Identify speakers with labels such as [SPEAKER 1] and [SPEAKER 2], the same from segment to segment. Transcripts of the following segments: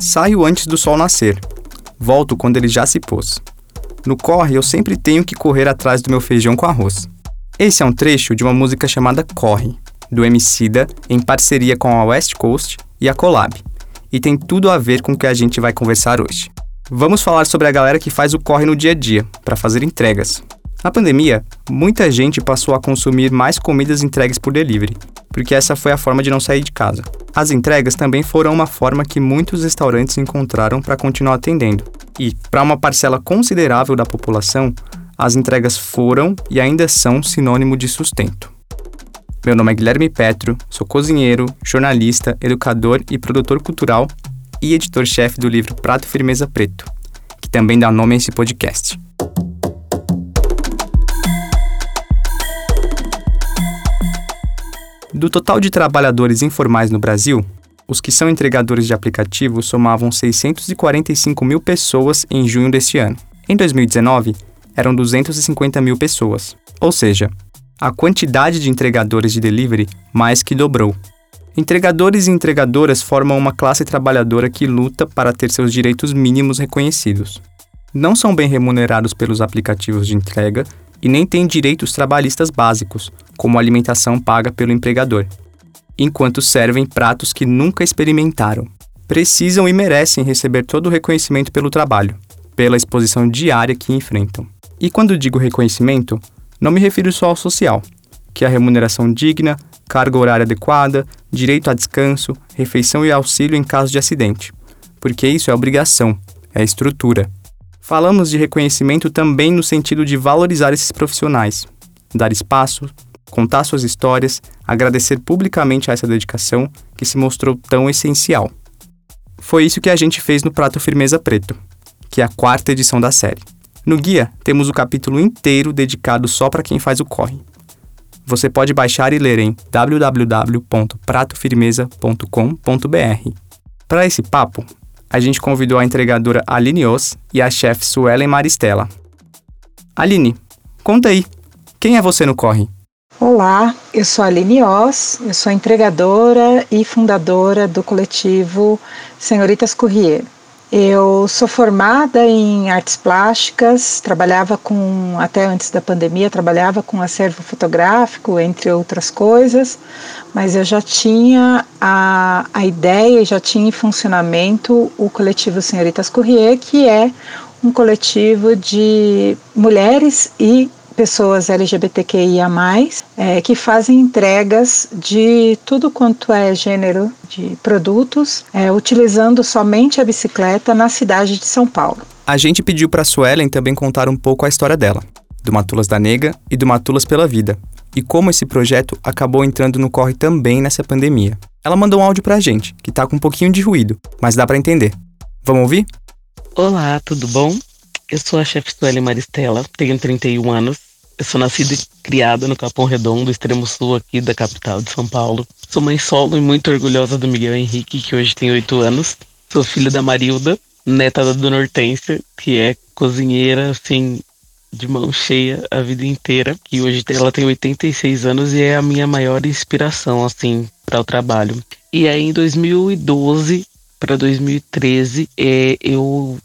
[SPEAKER 1] Saio antes do sol nascer. Volto quando ele já se pôs. No corre, eu sempre tenho que correr atrás do meu feijão com arroz. Esse é um trecho de uma música chamada Corre, do Emicida, em parceria com a West Coast e a Collab, e tem tudo a ver com o que a gente vai conversar hoje. Vamos falar sobre a galera que faz o corre no dia a dia, para fazer entregas. Na pandemia, muita gente passou a consumir mais comidas entregues por delivery, porque essa foi a forma de não sair de casa. As entregas também foram uma forma que muitos restaurantes encontraram para continuar atendendo. E, para uma parcela considerável da população, as entregas foram e ainda são sinônimo de sustento. Meu nome é Guilherme Petro, sou cozinheiro, jornalista, educador e produtor cultural e editor-chefe do livro Prato Firmeza Preto, que também dá nome a esse podcast. Do total de trabalhadores informais no Brasil, os que são entregadores de aplicativos somavam 645 mil pessoas em junho deste ano. Em 2019, eram 250 mil pessoas, ou seja, a quantidade de entregadores de delivery mais que dobrou. Entregadores e entregadoras formam uma classe trabalhadora que luta para ter seus direitos mínimos reconhecidos. Não são bem remunerados pelos aplicativos de entrega e nem têm direitos trabalhistas básicos, como alimentação paga pelo empregador, enquanto servem pratos que nunca experimentaram. Precisam e merecem receber todo o reconhecimento pelo trabalho, pela exposição diária que enfrentam. E quando digo reconhecimento, não me refiro só ao social, que é a remuneração digna, carga horária adequada, direito a descanso, refeição e auxílio em caso de acidente, porque isso é obrigação, é estrutura. Falamos de reconhecimento também no sentido de valorizar esses profissionais, dar espaço, contar suas histórias, agradecer publicamente a essa dedicação que se mostrou tão essencial. Foi isso que a gente fez no Prato Firmeza Preto, que é a quarta edição da série. No guia, temos o capítulo inteiro dedicado só para quem faz o corre. Você pode baixar e ler em www.pratofirmeza.com.br. Para esse papo, a gente convidou a entregadora Aline Os e a chefe Suelen Maristela. Aline, conta aí, quem é você no Corre?
[SPEAKER 2] Olá, eu sou a Aline Os, eu sou entregadora e fundadora do coletivo Senhoritas Courrier. Eu sou formada em artes plásticas, trabalhava com, até antes da pandemia, trabalhava com acervo fotográfico, entre outras coisas, mas eu já tinha a, a ideia e já tinha em funcionamento o coletivo Senhoritas Courrier, que é um coletivo de mulheres e pessoas LGBTQIA+, é, que fazem entregas de tudo quanto é gênero de produtos, é, utilizando somente a bicicleta na cidade de São Paulo.
[SPEAKER 1] A gente pediu para a Suelen também contar um pouco a história dela, do Matulas da Nega e do Matulas pela Vida, e como esse projeto acabou entrando no corre também nessa pandemia. Ela mandou um áudio para a gente, que tá com um pouquinho de ruído, mas dá para entender. Vamos ouvir?
[SPEAKER 3] Olá, tudo bom? Eu sou a chefe Sueli Maristela, tenho 31 anos. Eu sou nascida e criada no Capão Redondo, extremo sul aqui da capital de São Paulo. Sou mãe solo e muito orgulhosa do Miguel Henrique, que hoje tem 8 anos. Sou filha da Marilda, neta da Dona Hortência, que é cozinheira, assim, de mão cheia a vida inteira. Que hoje ela tem 86 anos e é a minha maior inspiração, assim, para o trabalho. E aí, em 2012 para 2013, é, eu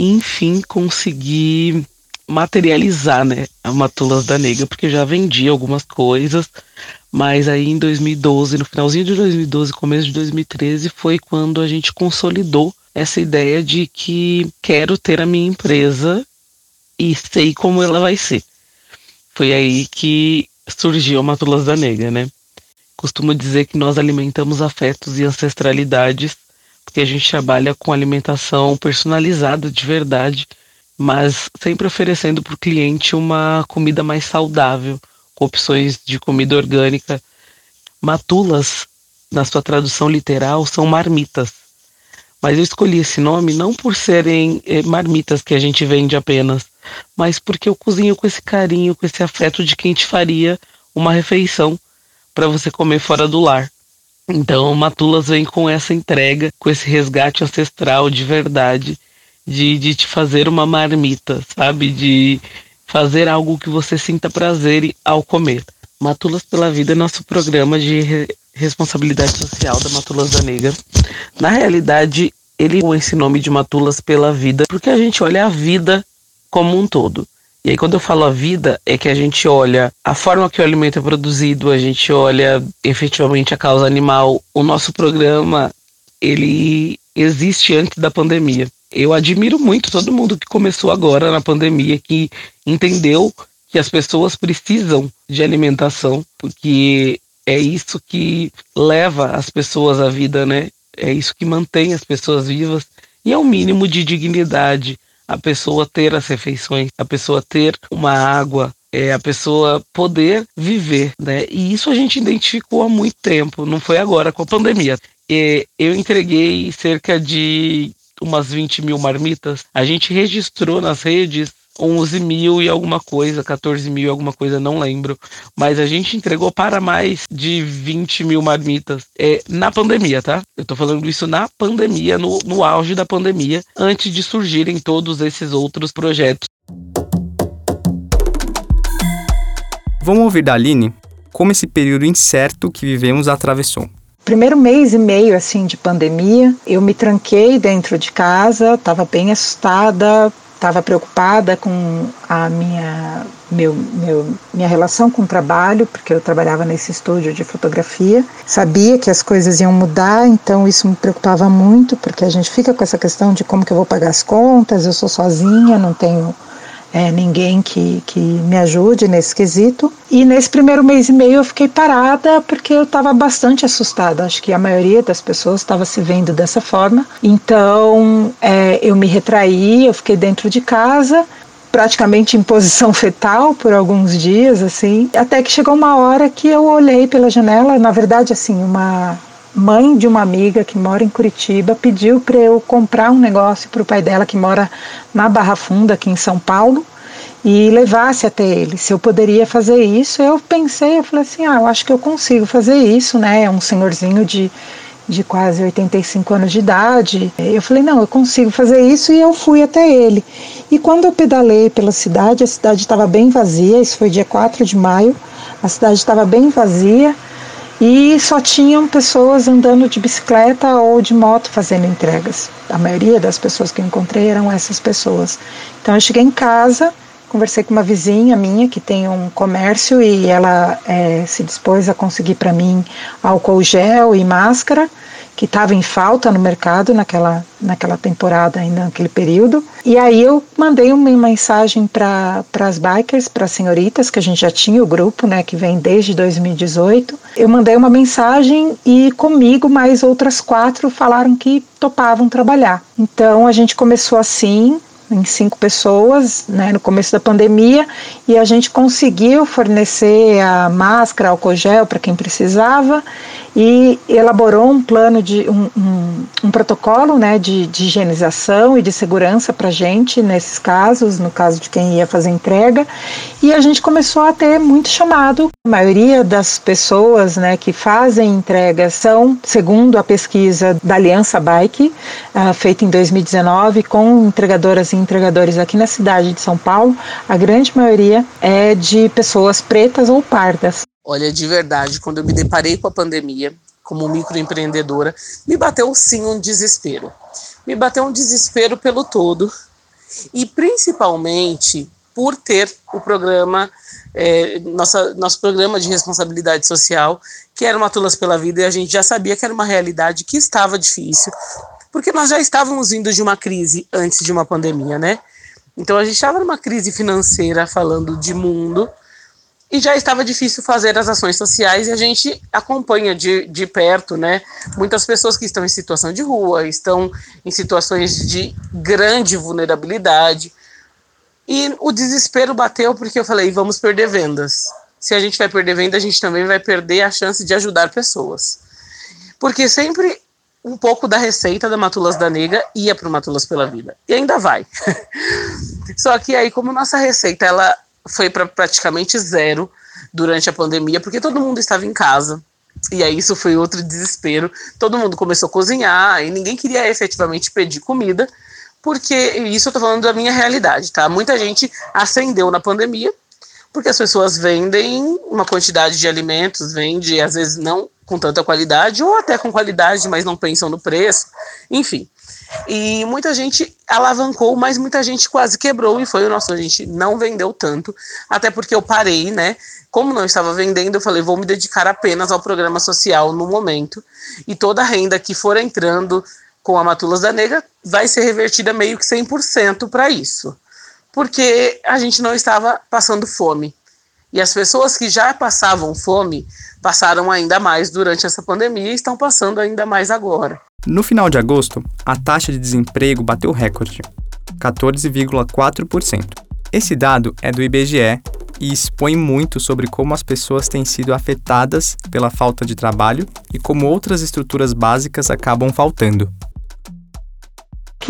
[SPEAKER 3] enfim consegui materializar, né, a Matulas da Negra, porque já vendi algumas coisas, mas aí em 2012, no finalzinho de 2012, começo de 2013, foi quando a gente consolidou essa ideia de que quero ter a minha empresa e sei como ela vai ser. Foi aí que surgiu a Matulas da Negra, né? Costumo dizer que nós alimentamos afetos e ancestralidades porque a gente trabalha com alimentação personalizada de verdade, mas sempre oferecendo para o cliente uma comida mais saudável, com opções de comida orgânica. Matulas, na sua tradução literal, são marmitas. Mas eu escolhi esse nome não por serem eh, marmitas que a gente vende apenas, mas porque eu cozinho com esse carinho, com esse afeto de quem te faria uma refeição para você comer fora do lar. Então, Matulas vem com essa entrega, com esse resgate ancestral de verdade, de, de te fazer uma marmita, sabe? De fazer algo que você sinta prazer ao comer. Matulas pela Vida é nosso programa de re responsabilidade social da Matulas da Negra. Na realidade, ele esse nome de Matulas pela vida, porque a gente olha a vida como um todo. E aí, quando eu falo a vida, é que a gente olha a forma que o alimento é produzido, a gente olha efetivamente a causa animal. O nosso programa, ele existe antes da pandemia. Eu admiro muito todo mundo que começou agora na pandemia, que entendeu que as pessoas precisam de alimentação, porque é isso que leva as pessoas à vida, né? É isso que mantém as pessoas vivas e é o mínimo de dignidade a pessoa ter as refeições, a pessoa ter uma água, é a pessoa poder viver, né? E isso a gente identificou há muito tempo, não foi agora com a pandemia. E eu entreguei cerca de umas 20 mil marmitas. A gente registrou nas redes 11 mil e alguma coisa, 14 mil e alguma coisa, não lembro. Mas a gente entregou para mais de 20 mil marmitas é, na pandemia, tá? Eu tô falando isso na pandemia, no, no auge da pandemia, antes de surgirem todos esses outros projetos.
[SPEAKER 1] Vamos ouvir da Aline como esse período incerto que vivemos atravessou
[SPEAKER 2] primeiro mês e meio assim de pandemia, eu me tranquei dentro de casa, estava bem assustada, estava preocupada com a minha meu, meu, minha relação com o trabalho, porque eu trabalhava nesse estúdio de fotografia. Sabia que as coisas iam mudar, então isso me preocupava muito, porque a gente fica com essa questão de como que eu vou pagar as contas, eu sou sozinha, não tenho é, ninguém que, que me ajude nesse quesito. E nesse primeiro mês e meio eu fiquei parada porque eu estava bastante assustada. Acho que a maioria das pessoas estava se vendo dessa forma. Então é, eu me retraí, eu fiquei dentro de casa praticamente em posição fetal por alguns dias, assim, até que chegou uma hora que eu olhei pela janela, na verdade, assim, uma mãe de uma amiga que mora em Curitiba pediu para eu comprar um negócio para o pai dela que mora na Barra Funda, aqui em São Paulo, e levasse até ele. Se eu poderia fazer isso, eu pensei, eu falei assim, ah, eu acho que eu consigo fazer isso, né? É um senhorzinho de de quase 85 anos de idade. Eu falei, não, eu consigo fazer isso e eu fui até ele. E quando eu pedalei pela cidade, a cidade estava bem vazia, isso foi dia 4 de maio, a cidade estava bem vazia, e só tinham pessoas andando de bicicleta ou de moto fazendo entregas. A maioria das pessoas que eu encontrei eram essas pessoas. Então eu cheguei em casa, conversei com uma vizinha minha que tem um comércio e ela é, se dispôs a conseguir para mim álcool gel e máscara que estava em falta no mercado naquela, naquela temporada, ainda naquele período. E aí eu mandei uma mensagem para as bikers, para as senhoritas, que a gente já tinha o grupo, né, que vem desde 2018. Eu mandei uma mensagem e comigo mais outras quatro falaram que topavam trabalhar. Então a gente começou assim, em cinco pessoas, né, no começo da pandemia, e a gente conseguiu fornecer a máscara, álcool gel para quem precisava e elaborou um plano de um, um, um protocolo né, de, de, higienização e de segurança para a gente nesses casos, no caso de quem ia fazer entrega, e a gente começou a ter muito chamado. A maioria das pessoas né, que fazem entregas são, segundo a pesquisa da Aliança Bike, uh, feita em 2019 com entregadoras e entregadores aqui na cidade de São Paulo, a grande maioria é de pessoas pretas ou pardas.
[SPEAKER 3] Olha, de verdade, quando eu me deparei com a pandemia, como microempreendedora, me bateu sim um desespero. Me bateu um desespero pelo todo e principalmente por ter o programa, é, nossa, nosso programa de responsabilidade social, que era Matulas pela Vida, e a gente já sabia que era uma realidade que estava difícil, porque nós já estávamos vindo de uma crise antes de uma pandemia, né? Então a gente estava numa crise financeira, falando de mundo, e já estava difícil fazer as ações sociais e a gente acompanha de, de perto, né? Muitas pessoas que estão em situação de rua, estão em situações de grande vulnerabilidade. E o desespero bateu porque eu falei: vamos perder vendas. Se a gente vai perder venda, a gente também vai perder a chance de ajudar pessoas. Porque sempre um pouco da receita da Matulas da Nega ia para o Matulas pela Vida. E ainda vai. Só que aí, como nossa receita ela foi para praticamente zero durante a pandemia, porque todo mundo estava em casa. E aí isso foi outro desespero. Todo mundo começou a cozinhar e ninguém queria efetivamente pedir comida, porque isso eu tô falando da minha realidade, tá? Muita gente acendeu na pandemia, porque as pessoas vendem uma quantidade de alimentos, vende às vezes não com tanta qualidade ou até com qualidade, mas não pensam no preço. Enfim, E muita gente alavancou, mas muita gente quase quebrou e foi o nosso. A gente não vendeu tanto, até porque eu parei, né? Como não estava vendendo, eu falei, vou me dedicar apenas ao programa social no momento. E toda a renda que for entrando com a Matulas da Negra vai ser revertida meio que 100% para isso. Porque a gente não estava passando fome. E as pessoas que já passavam fome passaram ainda mais durante essa pandemia e estão passando ainda mais agora.
[SPEAKER 1] No final de agosto, a taxa de desemprego bateu recorde, 14,4%. Esse dado é do IBGE e expõe muito sobre como as pessoas têm sido afetadas pela falta de trabalho e como outras estruturas básicas acabam faltando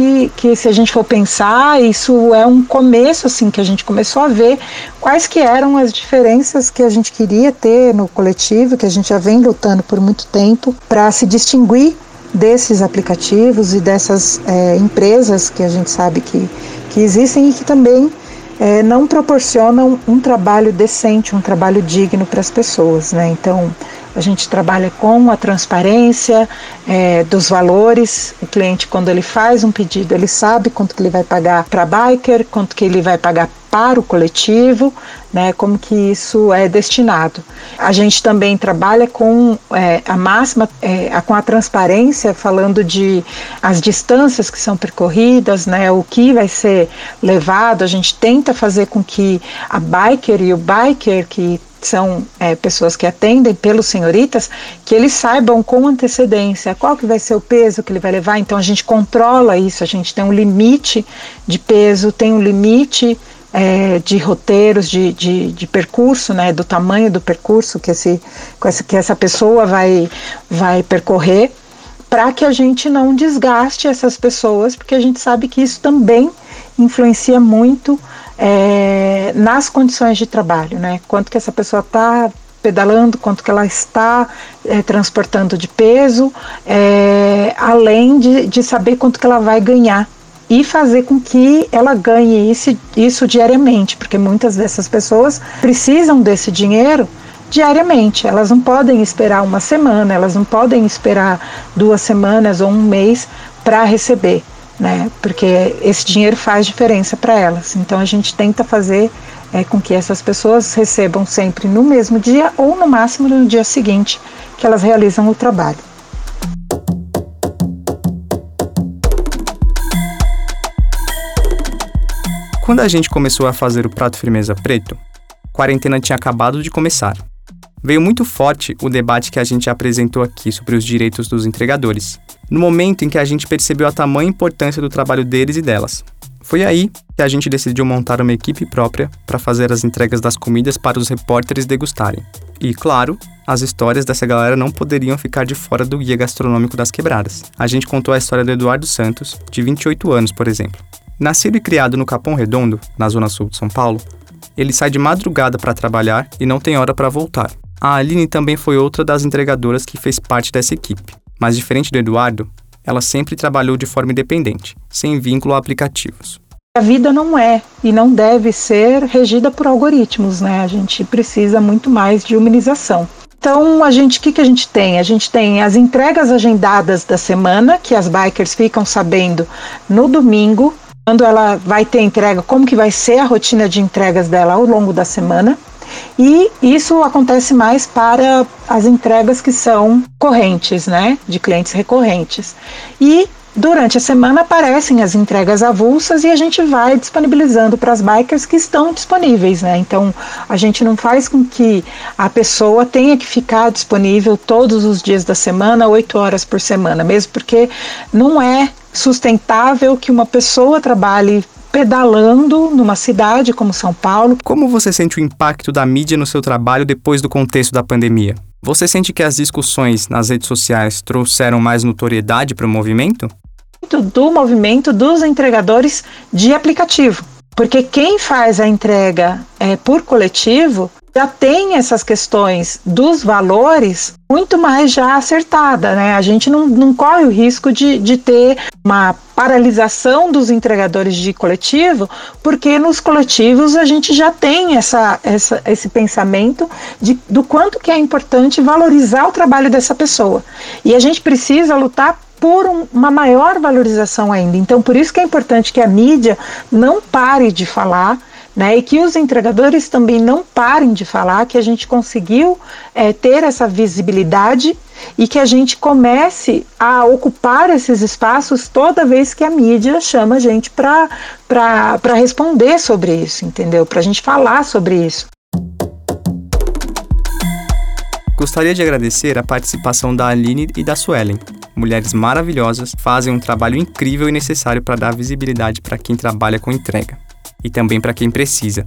[SPEAKER 2] que, que se a gente for pensar, isso é um começo assim que a gente começou a ver quais que eram as diferenças que a gente queria ter no coletivo, que a gente já vem lutando por muito tempo para se distinguir desses aplicativos e dessas é, empresas que a gente sabe que, que existem e que também é, não proporcionam um trabalho decente, um trabalho digno para as pessoas. Né? Então, a gente trabalha com a transparência é, dos valores. O cliente, quando ele faz um pedido, ele sabe quanto que ele vai pagar para biker, quanto que ele vai pagar para o coletivo, né, como que isso é destinado. A gente também trabalha com é, a máxima, é, com a transparência, falando de as distâncias que são percorridas, né, o que vai ser levado. A gente tenta fazer com que a biker e o biker que são é, pessoas que atendem pelos senhoritas, que eles saibam com antecedência qual que vai ser o peso que ele vai levar. Então a gente controla isso, a gente tem um limite de peso, tem um limite é, de roteiros, de, de, de, percurso, né, do tamanho do percurso que, esse, que essa pessoa vai, vai percorrer, para que a gente não desgaste essas pessoas, porque a gente sabe que isso também influencia muito é, nas condições de trabalho, né? Quanto que essa pessoa está pedalando, quanto que ela está é, transportando de peso, é, além de, de saber quanto que ela vai ganhar e fazer com que ela ganhe isso, isso diariamente, porque muitas dessas pessoas precisam desse dinheiro diariamente. Elas não podem esperar uma semana, elas não podem esperar duas semanas ou um mês para receber né? Porque esse dinheiro faz diferença para elas. Então a gente tenta fazer é, com que essas pessoas recebam sempre no mesmo dia ou no máximo no dia seguinte que elas realizam o trabalho.
[SPEAKER 1] Quando a gente começou a fazer o prato firmeza preto, a quarentena tinha acabado de começar. Veio muito forte o debate que a gente apresentou aqui sobre os direitos dos entregadores, no momento em que a gente percebeu a tamanha importância do trabalho deles e delas. Foi aí que a gente decidiu montar uma equipe própria para fazer as entregas das comidas para os repórteres degustarem. E, claro, as histórias dessa galera não poderiam ficar de fora do guia gastronômico das quebradas. A gente contou a história do Eduardo Santos, de 28 anos, por exemplo. Nascido e criado no Capão Redondo, na zona sul de São Paulo, ele sai de madrugada para trabalhar e não tem hora para voltar. A Aline também foi outra das entregadoras que fez parte dessa equipe. Mas diferente do Eduardo, ela sempre trabalhou de forma independente, sem vínculo a aplicativos.
[SPEAKER 2] A vida não é e não deve ser regida por algoritmos, né? A gente precisa muito mais de humanização. Então, a gente, o que, que a gente tem? A gente tem as entregas agendadas da semana, que as bikers ficam sabendo no domingo, quando ela vai ter entrega, como que vai ser a rotina de entregas dela ao longo da semana. E isso acontece mais para as entregas que são correntes, né, de clientes recorrentes. E Durante a semana aparecem as entregas avulsas e a gente vai disponibilizando para as bikers que estão disponíveis, né? Então a gente não faz com que a pessoa tenha que ficar disponível todos os dias da semana, oito horas por semana, mesmo porque não é sustentável que uma pessoa trabalhe pedalando numa cidade como São Paulo.
[SPEAKER 1] Como você sente o impacto da mídia no seu trabalho depois do contexto da pandemia? Você sente que as discussões nas redes sociais trouxeram mais notoriedade para o movimento?
[SPEAKER 2] Do movimento dos entregadores de aplicativo. Porque quem faz a entrega é, por coletivo já tem essas questões dos valores muito mais já acertada, né? A gente não, não corre o risco de, de ter uma paralisação dos entregadores de coletivo, porque nos coletivos a gente já tem essa, essa, esse pensamento de, do quanto que é importante valorizar o trabalho dessa pessoa. E a gente precisa lutar por um, uma maior valorização ainda. Então, por isso que é importante que a mídia não pare de falar. Né, e que os entregadores também não parem de falar que a gente conseguiu é, ter essa visibilidade e que a gente comece a ocupar esses espaços toda vez que a mídia chama a gente para responder sobre isso, entendeu? Para a gente falar sobre isso.
[SPEAKER 1] Gostaria de agradecer a participação da Aline e da Suelen. Mulheres maravilhosas fazem um trabalho incrível e necessário para dar visibilidade para quem trabalha com entrega e também para quem precisa.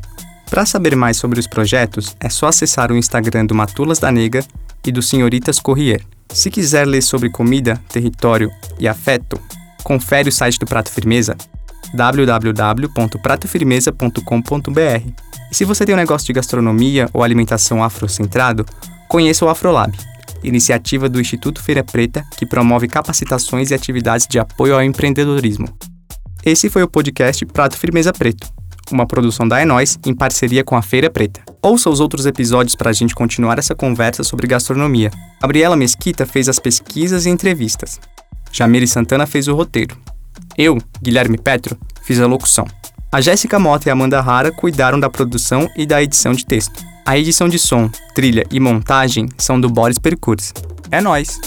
[SPEAKER 1] Para saber mais sobre os projetos, é só acessar o Instagram do Matulas da Nega e do Senhoritas Corrier. Se quiser ler sobre comida, território e afeto, confere o site do Prato Firmeza www.pratofirmeza.com.br. E se você tem um negócio de gastronomia ou alimentação afrocentrado, conheça o Afrolab, iniciativa do Instituto Feira Preta que promove capacitações e atividades de apoio ao empreendedorismo. Esse foi o podcast Prato Firmeza Preto, uma produção da Enóis em parceria com a Feira Preta. Ouça os outros episódios para a gente continuar essa conversa sobre gastronomia. Gabriela Mesquita fez as pesquisas e entrevistas. Jamile Santana fez o roteiro. Eu, Guilherme Petro, fiz a locução. A Jéssica Mota e a Amanda Rara cuidaram da produção e da edição de texto. A edição de som, trilha e montagem são do Boris Percurso. É nós.